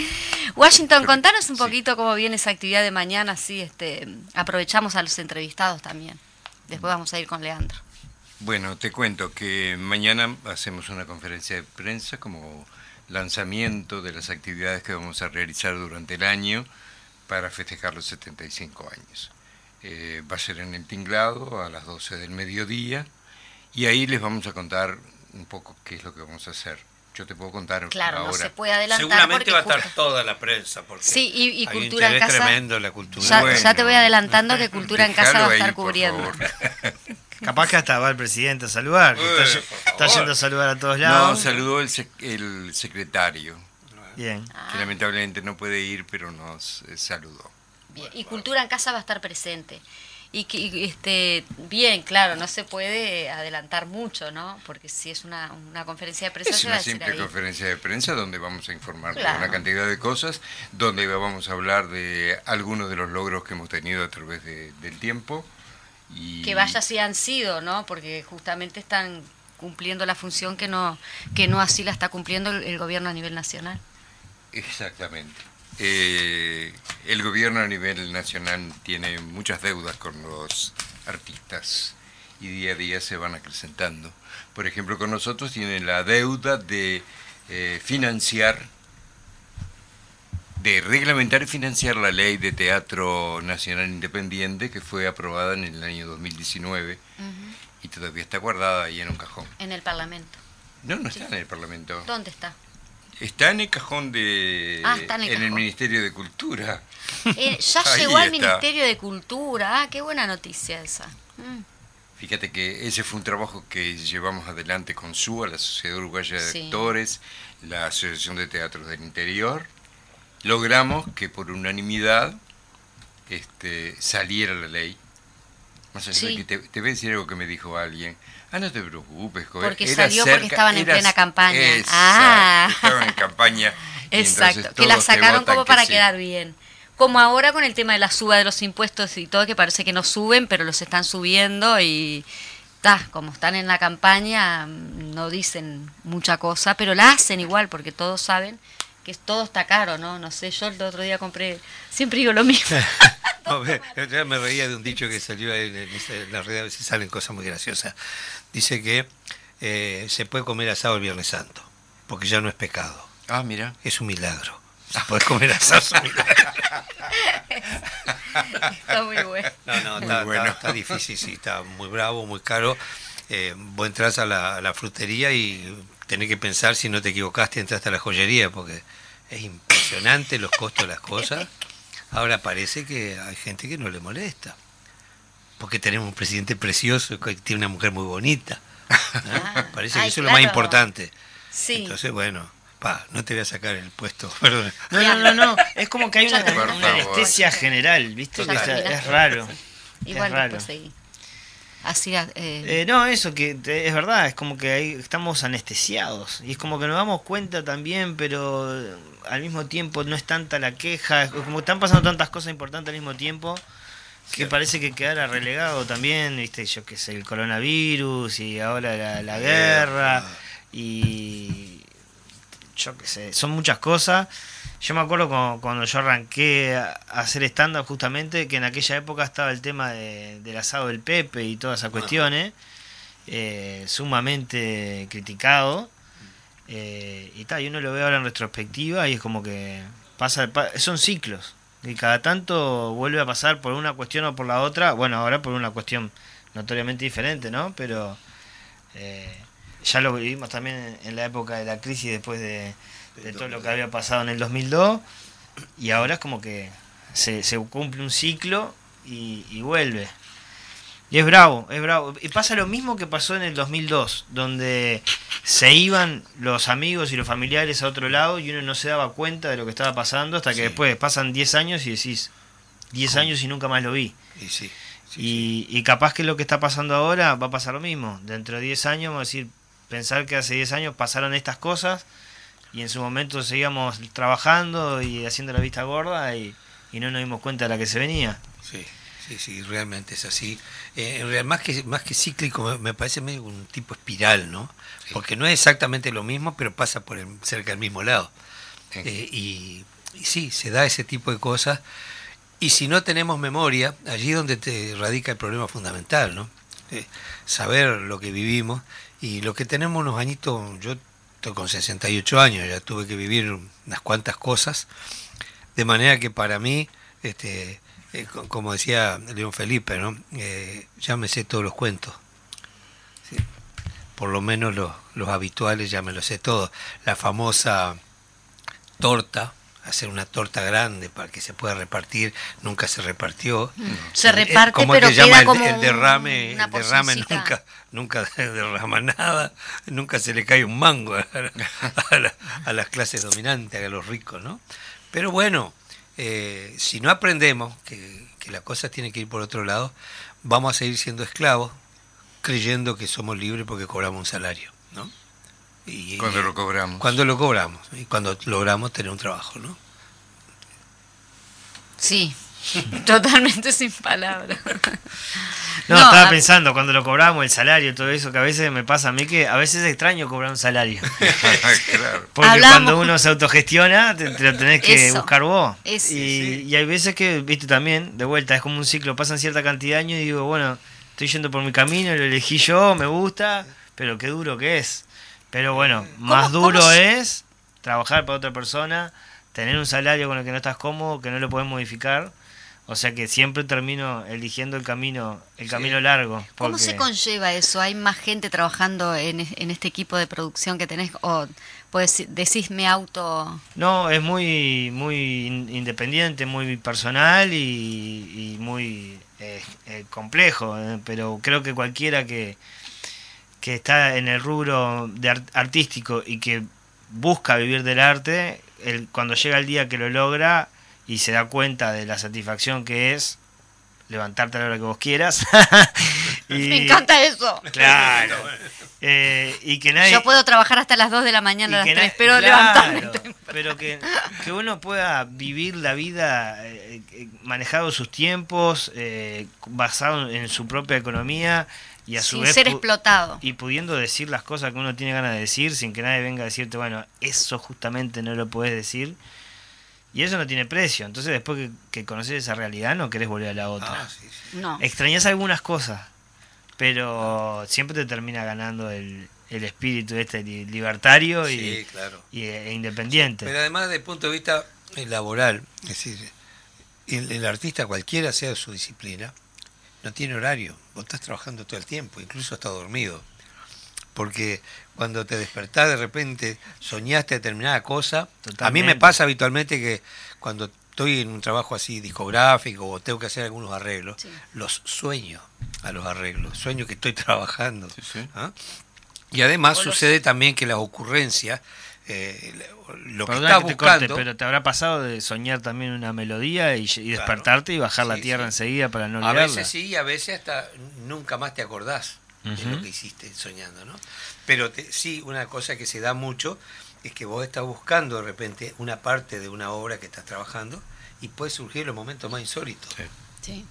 Washington, contanos un poquito cómo viene esa actividad de mañana, así este, aprovechamos a los entrevistados también. Después vamos a ir con Leandro. Bueno, te cuento que mañana hacemos una conferencia de prensa como lanzamiento de las actividades que vamos a realizar durante el año para festejar los 75 años. Eh, va a ser en el tinglado a las 12 del mediodía y ahí les vamos a contar un poco qué es lo que vamos a hacer. Yo te puedo contar claro, ahora. no se puede adelantar. Seguramente va a estar toda la prensa. Porque sí, y, cultura en casa. tremendo la cultura. Ya, te voy adelantando que cultura en casa va a estar cubriendo. Capaz que hasta va el presidente a saludar. está, yendo a saludar a todos lados. No, saludó el, el secretario. Bien. Que lamentablemente no puede ir, pero nos eh, saludó. Bien. Y cultura en casa va a estar presente y que este bien claro no se puede adelantar mucho no porque si es una, una conferencia de prensa es una simple conferencia de prensa donde vamos a informar de una cantidad de cosas donde vamos a hablar de algunos de los logros que hemos tenido a través del tiempo y que vaya si han sido no porque justamente están cumpliendo la función que no que no así la está cumpliendo el gobierno a nivel nacional. Exactamente eh, el gobierno a nivel nacional tiene muchas deudas con los artistas y día a día se van acrecentando. Por ejemplo, con nosotros tienen la deuda de eh, financiar, de reglamentar y financiar la ley de teatro nacional independiente que fue aprobada en el año 2019 y todavía está guardada ahí en un cajón. En el Parlamento. No, no está en el Parlamento. ¿Dónde está? Está en el cajón de. Ah, está en, el, Ministerio de Cultura. Eh, ya llegó al Ministerio de Cultura. Ah, qué buena noticia esa. Mm. Fíjate que ese fue un trabajo que llevamos adelante con SUA, la Sociedad Uruguaya de Actores, la Asociación de Teatros del Interior. Logramos que por unanimidad este, saliera la ley. Más allá que te, te, voy a decir algo que me dijo alguien. Ah, no te preocupes, joder. Porque salió porque estaban en plena campaña. ah. Estaban en campaña. Exacto, que la sacaron como para quedar bien. Como ahora con el tema de la suba de los impuestos y todo, que parece que no suben, pero los están subiendo y ta, como están en la campaña, no dicen mucha cosa, pero la hacen igual, porque todos saben que todo está caro, ¿no? No sé, yo el otro día compré, siempre digo lo mismo. no, me, me reía de un dicho que salió en, en la red, a veces salen cosas muy graciosas dice que eh, se puede comer asado el Viernes Santo, porque ya no es pecado. Ah, mira. Es un milagro. Puedes comer asado es un milagro. está muy bueno. No, no, está, bueno. está, difícil, sí, está muy bravo, muy caro. Eh, vos entras a la, frutería y tenés que pensar si no te equivocaste, entraste a la joyería, porque es impresionante los costos de las cosas. Ahora parece que hay gente que no le molesta porque tenemos un presidente precioso que tiene una mujer muy bonita. Ah, Parece que eso es lo más importante. Sí. Entonces, bueno, pa, no te voy a sacar el puesto, perdón. No, no, no, no. es como que hay una, anestesia general, ¿viste? es, raro. Igual después seguí. Así, eh... Eh, no, eso que es verdad, es como que ahí estamos anestesiados y es como que nos damos cuenta también, pero al mismo tiempo no es tanta la queja, es como están pasando tantas cosas importantes al mismo tiempo que parece que quedara relegado también, viste, yo qué sé, el coronavirus y ahora la, guerra y yo qué sé, son muchas cosas. Yo me acuerdo cuando, yo arranqué a hacer stand-up justamente, que en aquella época estaba el tema del asado del Pepe y todas esas cuestiones, eh, sumamente criticado. Eh, y tal, y uno lo ve ahora en retrospectiva y es como que pasa, son ciclos y cada tanto vuelve a pasar por una cuestión o por la otra, bueno, ahora por una cuestión notoriamente diferente, ¿no? Pero eh, ya lo vivimos también en, la época de la crisis después de, todo lo que había pasado en el 2002 y ahora es como que se, se cumple un ciclo y, y vuelve. Y es bravo, es bravo. Y pasa lo mismo que pasó en el 2002, donde se iban los amigos y los familiares a otro lado y uno no se daba cuenta de lo que estaba pasando hasta que después pasan 10 años y decís, 10 años y nunca más lo vi. Y, sí, y, capaz que lo que está pasando ahora va a pasar lo mismo. Dentro de 10 años, vamos a decir, pensar que hace 10 años pasaron estas cosas y en su momento seguíamos trabajando y haciendo la vista gorda y, y no nos dimos cuenta de la que se venía. Sí. sí, sí, realmente es así. Eh, en realidad, más que, más que cíclico, me parece medio un tipo espiral, ¿no? Porque no es exactamente lo mismo, pero pasa por cerca del mismo lado. Eh, y, sí, se da ese tipo de cosas. Y si no tenemos memoria, allí es donde te radica el problema fundamental, ¿no? Eh, saber lo que vivimos y lo que tenemos unos añitos, yo estoy con 68 años, ya tuve que vivir unas cuantas cosas, de manera que para mí, este, eh, como decía León Felipe, ¿no? ya me sé todos los cuentos. Por lo menos los, los habituales ya me los sé todos. La famosa torta, hacer una torta grande para que se pueda repartir, nunca se repartió. Mm. Se eh, reparte, pero que queda como el, derrame, el derrame nunca, nunca derrama nada, nunca se le cae un mango a, las clases dominantes, a los ricos, ¿no? Pero bueno, eh, si no aprendemos que, que la cosa tiene que ir por otro lado, vamos a seguir siendo esclavos, creyendo que somos libres porque cobramos un salario, ¿no? Cuando lo cobramos. Cuando lo cobramos y cuando logramos tener un trabajo, ¿no? Sí, totalmente sin palabras. No, estaba pensando, cuando lo cobramos, el salario, todo eso, que a veces me pasa a mí que a veces es extraño cobrar un salario. Porque cuando uno se autogestiona, te, lo tenés que buscar vos. y, y, hay veces que, viste, también, de vuelta, es como un ciclo, pasan cierta cantidad de años y digo, bueno, estoy yendo por mi camino, lo elegí yo, me gusta, pero qué duro que es. Pero bueno, más duro es trabajar para otra persona, tener un salario con el que no estás cómodo, que no lo puedes modificar. O sea que siempre termino eligiendo el camino, el camino largo. ¿Cómo se conlleva eso? ¿Hay más gente trabajando en, este equipo de producción que tenés? ¿O pues decís me auto...? No, es muy, muy independiente, muy personal y, muy eh, eh, complejo. Eh, pero creo que cualquiera que, que está en el rubro de artístico y que busca vivir del arte, el, cuando llega el día que lo logra y se da cuenta de la satisfacción que es levantarte a la hora que vos quieras. Me encanta eso. Claro. Eh, y que nadie, Yo puedo trabajar hasta las 2 de la mañana, a las 3, pero levantarme. Pero que, que, uno pueda vivir la vida eh, eh, manejado sus tiempos, basado en su propia economía y a su sin vez ser explotado. y pudiendo decir las cosas que uno tiene ganas de decir sin que nadie venga a decirte bueno eso justamente no lo puedes decir y eso no tiene precio. Entonces después que, que conoces esa realidad no querés volver a la otra. Ah, No. extrañas algunas cosas pero siempre te termina ganando el, el espíritu este libertario y, e independiente. Pero además desde el punto de vista laboral es decir el, el artista cualquiera sea su disciplina no tiene horario, vos estás trabajando todo el tiempo, incluso hasta dormido. Porque cuando te despertás de repente, soñaste determinada cosa. A mí me pasa habitualmente que cuando estoy en un trabajo así discográfico o tengo que hacer algunos arreglos, los sueño a los arreglos, sueño que estoy trabajando. ¿ah? Y además sucede también que las ocurrencias eh, lo que está buscando. pero te habrá pasado de soñar también una melodía y, despertarte y bajar la tierra enseguida para no olvidarla. A veces sí, a veces hasta nunca más te acordás de lo que hiciste soñando, ¿no? Pero sí, una cosa que se da mucho es que vos estás buscando de repente una parte de una obra que estás trabajando y puede surgir los momentos más insólitos. Sí.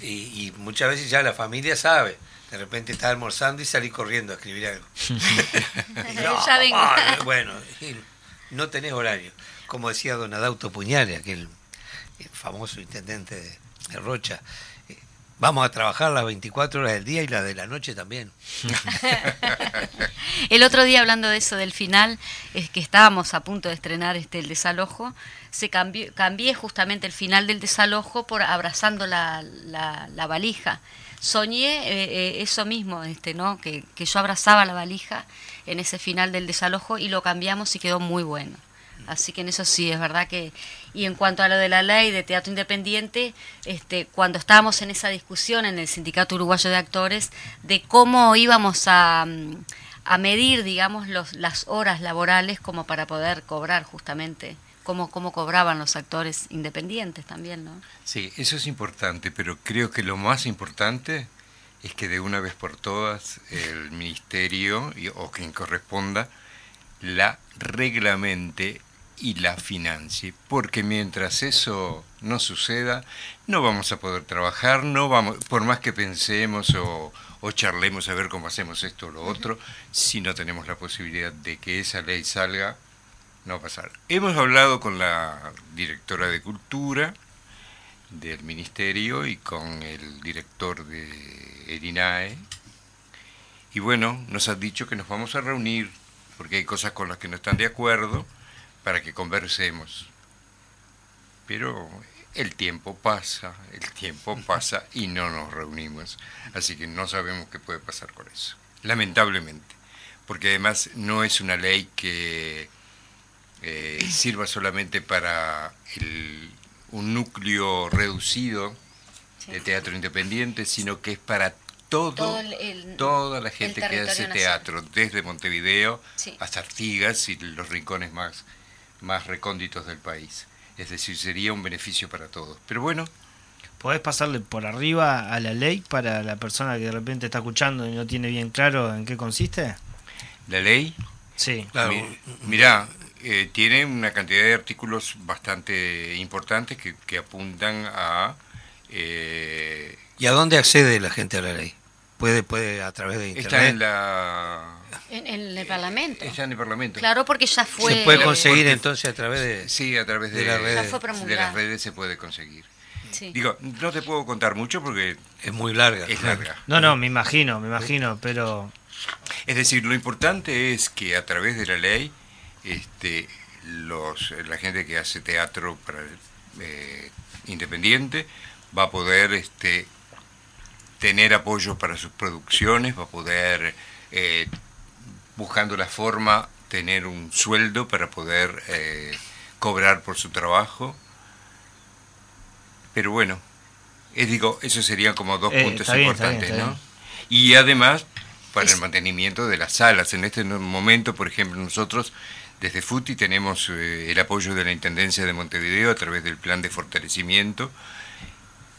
Y, y muchas veces ya la familia sabe de repente estás almorzando y salís corriendo a escribir algo. ya vengo. bueno, no tenés horario. Como decía don Adauto Puñales, aquel famoso intendente de, Rocha, eh, vamos a trabajar las 24 horas del día y las de la noche también. el otro día hablando de eso del final, es que estábamos a punto de estrenar este el desalojo, se cambió, cambié justamente el final del desalojo por abrazando la, la valija soñé eh, eh, eso mismo, este, ¿no? Que, yo abrazaba la valija en ese final del desalojo y lo cambiamos y quedó muy bueno. Así que en eso sí, es verdad que... Y en cuanto a lo de la ley de teatro independiente, este, cuando estábamos en esa discusión en el Sindicato Uruguayo de Actores, de cómo íbamos a, a medir, digamos, los, las horas laborales como para poder cobrar justamente cómo, cómo cobraban los actores independientes también, ¿no? Sí, eso es importante, pero creo que lo más importante es que de una vez por todas el ministerio o quien corresponda la reglamente y la financie, porque mientras eso no suceda, no vamos a poder trabajar, no vamos, por más que pensemos o, o charlemos a ver cómo hacemos esto o lo otro, si no tenemos la posibilidad de que esa ley salga, no va a pasar. Hemos hablado con la directora de Cultura del Ministerio y con el director de ERINAE, y bueno, nos han dicho que nos vamos a reunir, porque hay cosas con las que no están de acuerdo, para que conversemos. Pero el tiempo pasa, el tiempo pasa y no nos reunimos. Así que no sabemos qué puede pasar con eso. Lamentablemente. Porque además no es una ley que eh, sirva solamente para un núcleo reducido de teatro independiente, sino que es para todo, toda la gente que hace teatro, desde Montevideo hasta Artigas y los rincones más más recónditos del país. Es decir, sería un beneficio para todos. Pero bueno. ¿Podés pasarle por arriba a la ley para la persona que de repente está escuchando y no tiene bien claro en qué consiste? ¿La ley? Sí. Claro. mirá, eh, tiene una cantidad de artículos bastante importantes que, apuntan a... Eh, ¿Y a dónde accede la gente a la ley? ¿Puede, puede a través de Internet? Está en la en, el Parlamento. Está en el Parlamento. Claro, porque ya fue. Se puede conseguir entonces a través de. Sí, a través de, las redes. de las redes se puede conseguir. Digo, no te puedo contar mucho porque. Es muy larga. Es larga. No, no, me imagino, me imagino, pero. Es decir, lo importante es que a través de la ley, este, los, la gente que hace teatro para, eh, independiente va a poder este, tener apoyo para sus producciones, va a poder eh, buscando la forma tener un sueldo para poder eh, cobrar por su trabajo. Pero bueno, es, digo, eso serían como dos eh, puntos importantes, ¿no? Y además, para el mantenimiento de las salas. En este momento, por ejemplo, nosotros desde FUTI tenemos eh, el apoyo de la Intendencia de Montevideo a través del plan de fortalecimiento,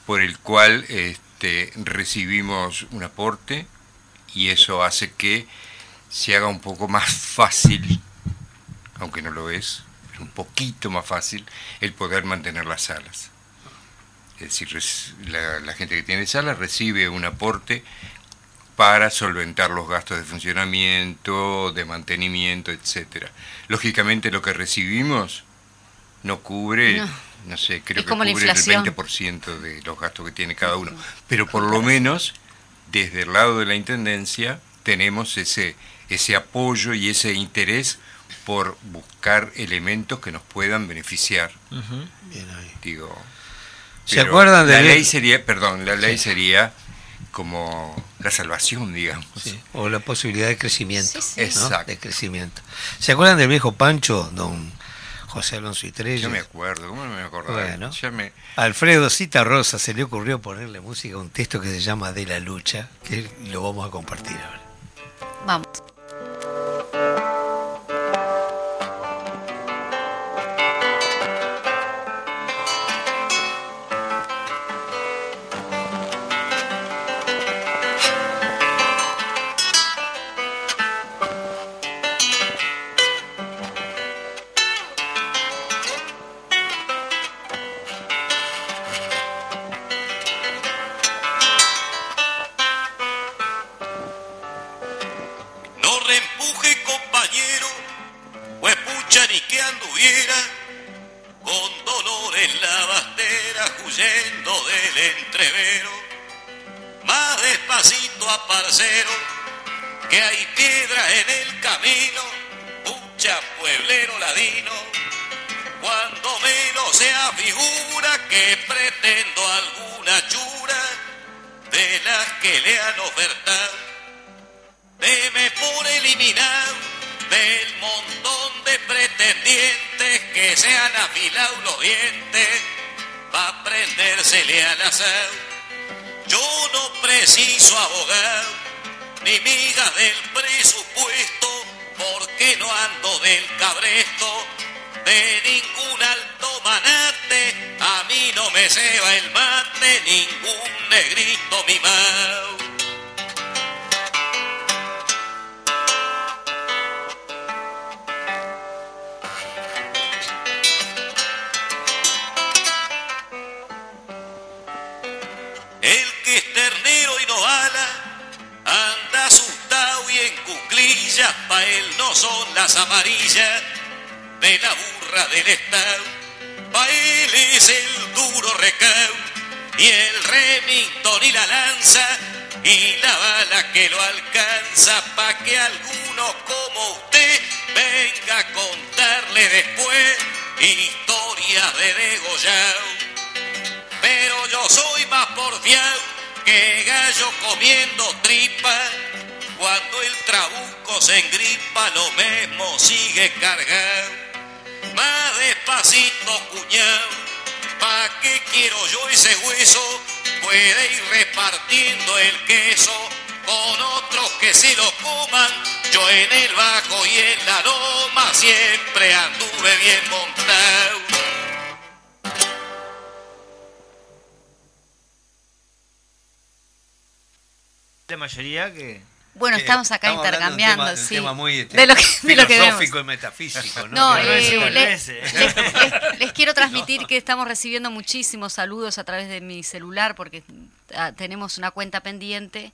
por el cual este, recibimos un aporte y eso hace que se haga un poco más fácil, aunque no lo es, un poquito más fácil, el poder mantener las salas. Es decir, la, gente que tiene salas recibe un aporte para solventar los gastos de funcionamiento, de mantenimiento, etcétera. Lógicamente lo que recibimos no cubre, no, sé, creo que cubre el 20% de los gastos que tiene cada uno, pero por lo menos desde el lado de la intendencia tenemos ese ese apoyo y ese interés por buscar elementos que nos puedan beneficiar. Bien ahí. Digo, ¿Se acuerdan de la ley sería, perdón, la ley sería como la salvación, digamos. O la posibilidad de crecimiento. Exacto. De crecimiento. ¿Se acuerdan del viejo Pancho, don José Alonso Itrella? Yo me acuerdo, ¿cómo no me acuerdo? Bueno, me... Alfredo Cita Rosa se le ocurrió ponerle música a un texto que se llama De la lucha, que lo vamos a compartir ahora. Vamos. más despacito a parcero, que hay piedras en el camino, pucha pueblero ladino, cuando menos sea figura que pretendo alguna chura de las que le han ofertado, deme por eliminar del montón de pretendientes que se han afilado los dientes para prendérsele al azar. Yo no preciso abogar ni migas del presupuesto, porque no ando del cabresto de ningún alto manate. A mí no me ceba el mate, ningún negrito mimado. anda asustado y en cuclillas, pa' él no son las amarillas de la burra del Estado, pa' él es el duro recao, y el Remington y la lanza, y la bala que lo alcanza, pa' que alguno como usted venga a contarle después historias de degollado. Pero yo soy más porfiado que gallo comiendo tripa. Cuando el trabuco se engripa, lo mismo sigue cargado. Más despacito, cuñado, ¿pa' qué quiero yo ese hueso? Puede ir repartiendo el queso con otros que se lo coman. Yo en el bajo y en la loma siempre anduve bien montado. La mayoría que Bueno, estamos acá estamos intercambiando, de un tema- de un sí. tema muy, este, de lo que, de lo que vemos. filosófico y metafísico, ¿no? No, eh, les quiero transmitir que estamos recibiendo muchísimos saludos a través de mi celular porque ah, tenemos una cuenta pendiente.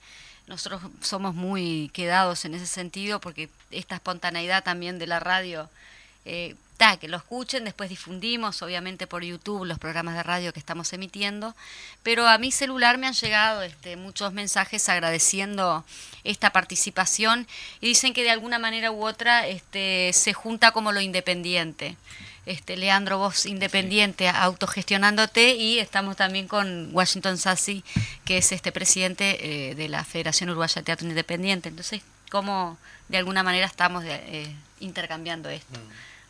Nosotros somos muy quedados en ese sentido porque esta espontaneidad también de la radio, eh, que lo escuchen, después difundimos obviamente por YouTube los programas de radio que estamos emitiendo, pero a mi celular me han llegado este, muchos mensajes agradeciendo esta participación y dicen que de alguna manera u otra este, se junta como lo independiente. Este, Leandro, vos independiente, autogestionándote y estamos también con Washington Sassi, que es este presidente eh, de la Federación Uruguaya de Teatro Independiente. Entonces, como de alguna manera estamos de- eh, intercambiando esto.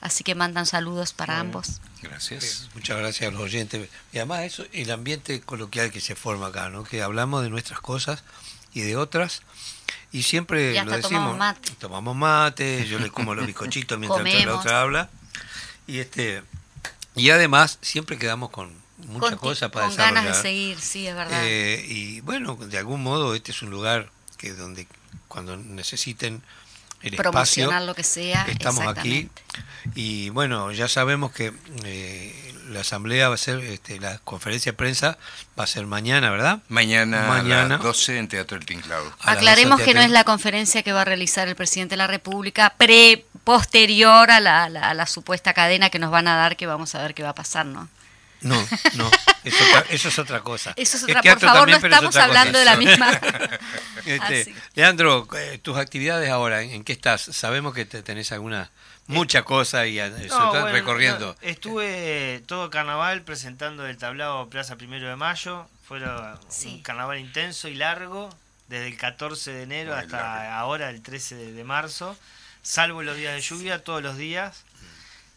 Así que mandan saludos para ambos. Gracias. Muchas gracias a los oyentes. Y además eso, el ambiente coloquial que se forma acá, ¿no? Que hablamos de nuestras cosas y de otras. Y siempre Y hasta lo decimos. tomamos mate. Tomamos mate, yo le como los bizcochitos mientras la otra habla. Y este y además siempre quedamos con muchas cosas para con ganas de desarrollar. seguir, sí, es verdad. Eh, y bueno, de algún modo este es un lugar que donde cuando necesiten el espacio Promocionar lo que sea. estamos aquí y bueno ya sabemos que eh, la asamblea va a ser este, la conferencia de prensa va a ser mañana verdad Mañana, Mañana. a las 12 en Teatro El Tinclado. Aclaremos 12 que no es la conferencia que va a realizar el presidente de la República, pre posterior a la, a la- a la supuesta cadena que nos van a dar, que vamos a ver qué va a pasar, ¿no? No no es otra- eso es otra cosa Eso es otra, por teatro favor, no también, estamos hablando cosa. de la misma. Este. Leandro eh, tus actividades ahora en, en qué estás sabemos que te- tenés alguna mucha cosa y eh, No, estás bueno, recorriendo no, estuve todo carnaval presentando el tablado Plaza Primero de Mayo. Fue Sí. un carnaval intenso y largo, desde el 14 de enero Muy hasta largo. ahora, el 13 de, de marzo. Salvo los días de lluvia, todos los días.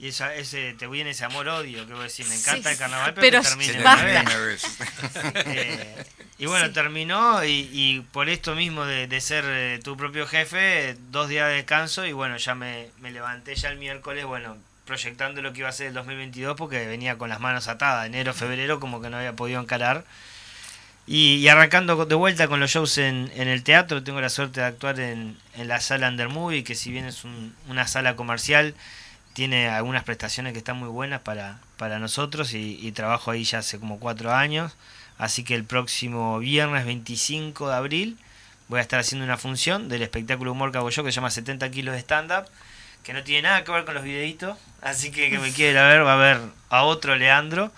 Y esa, ese, te viene ese amor-odio que vos decís, me encanta Sí, el carnaval, pero, pero termina vez. una vez. Eh, y bueno, Sí. terminó y, y por esto mismo de, de ser eh, tu propio jefe, dos días de descanso y bueno, ya me, me levanté ya el miércoles, bueno, proyectando lo que iba a ser el 2022 porque venía con las manos atadas, enero, febrero, como que no había podido encarar. Y, y arrancando de vuelta con los shows en, en el teatro, tengo la suerte de actuar en, en la sala Under Movie, que si bien es un- una sala comercial, tiene algunas prestaciones que están muy buenas para, para nosotros y, y trabajo ahí ya hace como cuatro años. Así que el próximo viernes 25 de abril voy a estar haciendo una función del espectáculo humor que hago yo que se llama 70 kilos de stand-up, que no tiene nada que ver con los videitos. Así que que me quiera ver va a ver a otro Leandro.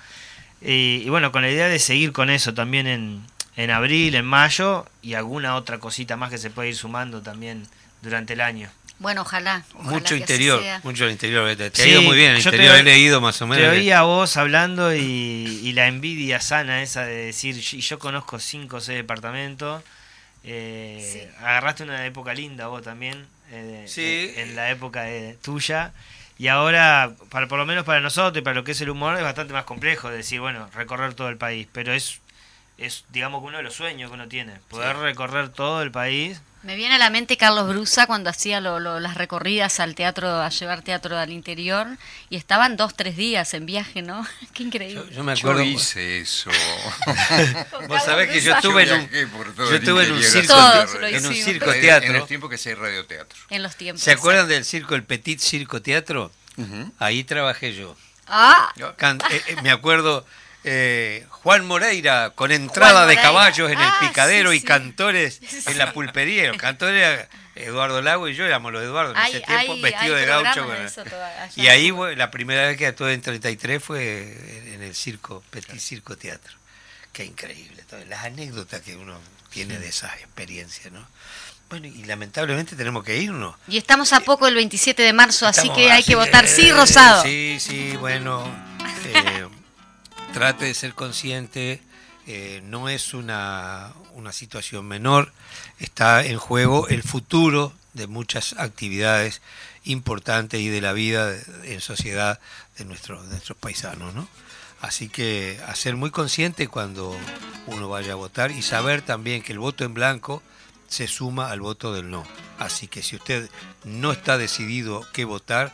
Y, y bueno, con la idea de seguir con eso también en, en abril, en mayo y alguna otra cosita más que se puede ir sumando también durante el año. Bueno, ojalá. ojalá mucho interior sea. mucho interior te, te ha ido muy bien el yo te interior oí- he leído más o menos Te oía a vos hablando y, y la envidia sana esa de decir, y yo conozco cinco o seis departamentos. eh, Agarraste una época linda vos también, eh, Sí. en, en la época de- tuya. Y ahora, para, por lo menos para nosotros y para lo que es el humor, es bastante más complejo decir, bueno, recorrer todo el país. Pero es, es digamos, que uno de los sueños que uno tiene, poder recorrer todo el país. Me viene a la mente Carlos Brusa cuando hacía lo- lo- las recorridas al teatro, a llevar teatro al interior, y estaban dos, tres días en viaje, ¿no? Qué increíble. yo, yo me Yo acuerdo hice eso. vos sabés que yo estuve en un yo estuve en un circo Todos en un teatro En el tiempo que hacía radioteatro. En los tiempos. ¿Se acuerdan del circo, el Petit Circo Teatro? Ahí trabajé yo. Ah, Can- eh, eh, me acuerdo Eh, Juan Moreira, con entrada de caballos en el Ah, picadero sí, y sí. cantores en la pulpería. Los cantores, Eduardo Lago y yo éramos los Eduardo en Hay- ese tiempo, hay- vestido hay de gaucho. toda- y ahí bueno, la primera vez que actué en 33 fue en el circo, Petit Circo Teatro. Qué increíble, todas las anécdotas que uno tiene de esa experiencia, ¿no? Bueno, y lamentablemente tenemos que irnos. Y estamos a poco el 27 de marzo, así que hay así, que votar sí, eh, Rosado. Sí, sí, bueno. eh, trate de ser consciente. eh, no es una, una situación menor. Está en juego el futuro de muchas actividades importantes y de la vida en sociedad de nuestros, de nuestros paisanos, ¿no? Así que a ser muy consciente cuando uno vaya a votar y saber también que el voto en blanco se suma al voto del no. Así que si usted no está decidido qué votar,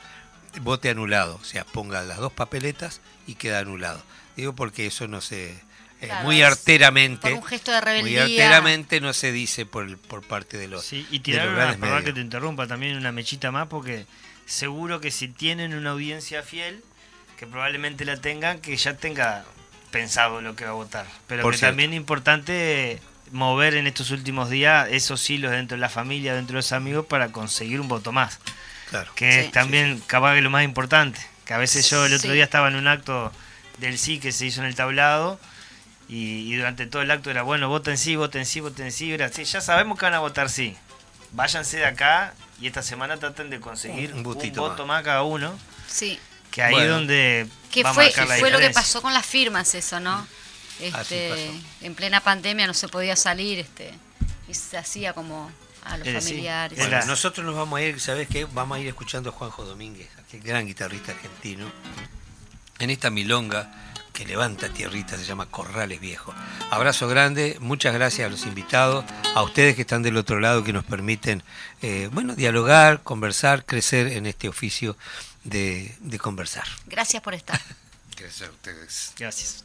vote anulado. O sea, ponga las dos papeletas y queda anulado. Digo porque eso no se... eh, Claro, muy arteramente... por un gesto de Muy rebeldía. arteramente no se dice por, el- por parte de los, Sí, y de tirar los una, grandes perdón que te interrumpa, también una mechita más, porque seguro que si tienen una audiencia fiel, que probablemente la tengan, que ya tenga pensado lo que va a votar. Pero Por que cierto. también es importante mover en estos últimos días esos hilos dentro de la familia, dentro de los amigos, para conseguir un voto más. Claro. Que Sí. es también capaz que lo más importante. Que a veces yo el otro Sí. día estaba en un acto del sí que se hizo en el tablado y, y durante todo el acto era, bueno, voten sí, voten sí, voten sí. Era, sí, ya sabemos que van a votar sí. Váyanse de acá y esta semana traten de conseguir Un un, voto más. cada uno. Sí. Que ahí Bueno. es donde Que va a fue, marcar la fue lo que pasó con las firmas, eso, ¿no? Este, en plena pandemia no se podía salir, este, y se hacía como a los familiares. Bueno, nosotros nos vamos a ir, ¿sabes qué? Vamos a ir escuchando a Juanjo Domínguez, aquel gran guitarrista argentino, en esta milonga que levanta tierrita, se llama Corrales Viejo. Abrazo grande, muchas gracias a los invitados, a ustedes que están del otro lado, que nos permiten, eh, bueno, dialogar, conversar, crecer en este oficio de, de conversar. Gracias por estar. Gracias a ustedes. Gracias.